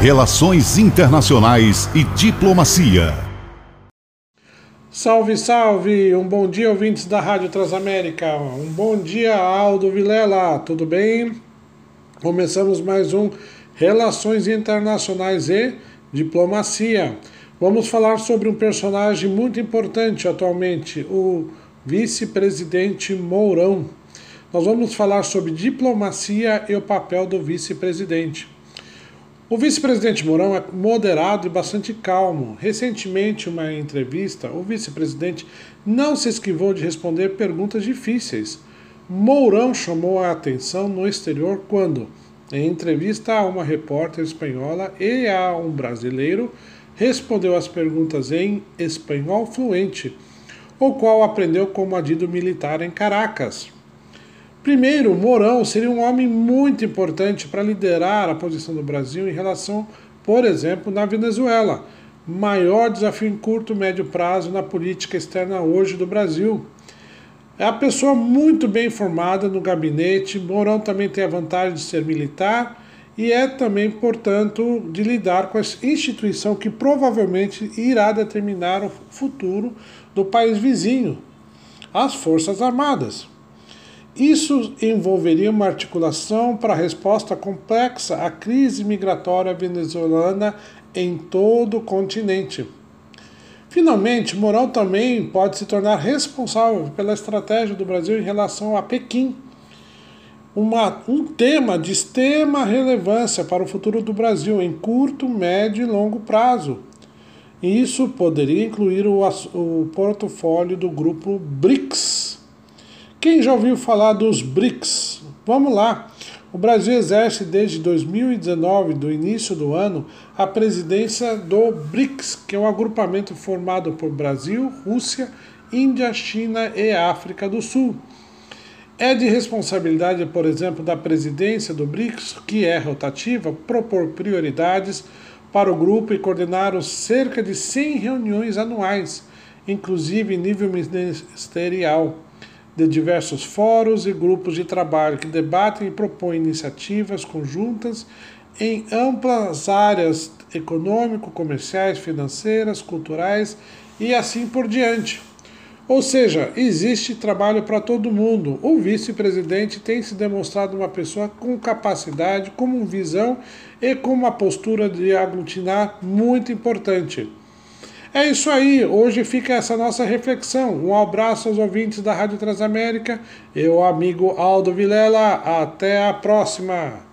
Relações Internacionais e Diplomacia. Salve, salve! Um bom dia, ouvintes da Rádio Transamérica. Um bom dia, Aldo Vilela. Tudo bem? Começamos mais um Relações Internacionais e Diplomacia. Vamos falar sobre um personagem muito importante atualmente, o vice-presidente Mourão. Nós vamos falar sobre diplomacia e o papel do vice-presidente. O vice-presidente Mourão é moderado e bastante calmo. Recentemente, em uma entrevista, o vice-presidente não se esquivou de responder perguntas difíceis. Mourão chamou a atenção no exterior quando, em entrevista a uma repórter espanhola e a um brasileiro, respondeu as perguntas em espanhol fluente, o qual aprendeu como adido militar em Caracas. Primeiro, Mourão seria um homem muito importante para liderar a posição do Brasil em relação, por exemplo, na Venezuela, maior desafio em curto e médio prazo na política externa hoje do Brasil. É a pessoa muito bem formada no gabinete. Mourão também tem a vantagem de ser militar e é também, portanto, de lidar com a instituição que provavelmente irá determinar o futuro do país vizinho, as Forças Armadas. Isso envolveria uma articulação para a resposta complexa à crise migratória venezuelana em todo o continente. Finalmente, Mourão também pode se tornar responsável pela estratégia do Brasil em relação a Pequim, uma, um tema de extrema relevância para o futuro do Brasil em curto, médio e longo prazo. Isso poderia incluir o, o portfólio do grupo BRICS quem já ouviu falar dos BRICS? Vamos lá. O Brasil exerce desde 2019, do início do ano, a presidência do BRICS, que é um agrupamento formado por Brasil, Rússia, Índia, China e África do Sul. É de responsabilidade, por exemplo, da presidência do BRICS, que é rotativa, propor prioridades para o grupo e coordenar cerca de 100 reuniões anuais, inclusive em nível ministerial de diversos fóruns e grupos de trabalho que debatem e propõem iniciativas conjuntas em amplas áreas econômico, comerciais, financeiras, culturais e assim por diante. Ou seja, existe trabalho para todo mundo. O vice-presidente tem se demonstrado uma pessoa com capacidade, com visão e com uma postura de aglutinar muito importante. É isso aí, hoje fica essa nossa reflexão. Um abraço aos ouvintes da Rádio Transamérica e o amigo Aldo Vilela. Até a próxima!